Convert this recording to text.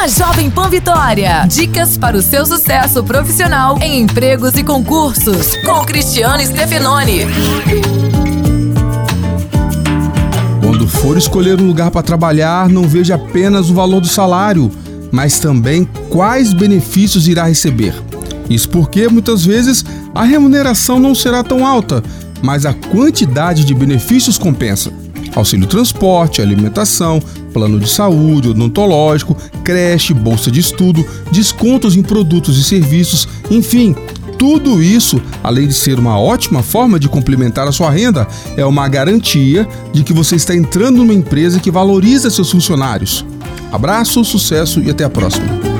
na Jovem Pan Vitória. Dicas para o seu sucesso profissional em empregos e concursos, com Cristiano Stefanoni. Quando for escolher um lugar para trabalhar, não veja apenas o valor do salário, mas também quais benefícios irá receber. Isso porque muitas vezes a remuneração não será tão alta, mas a quantidade de benefícios compensa. Auxílio transporte, alimentação, plano de saúde, odontológico, creche, bolsa de estudo, descontos em produtos e serviços, enfim, tudo isso, além de ser uma ótima forma de complementar a sua renda, é uma garantia de que você está entrando numa empresa que valoriza seus funcionários. Abraço, sucesso e até a próxima.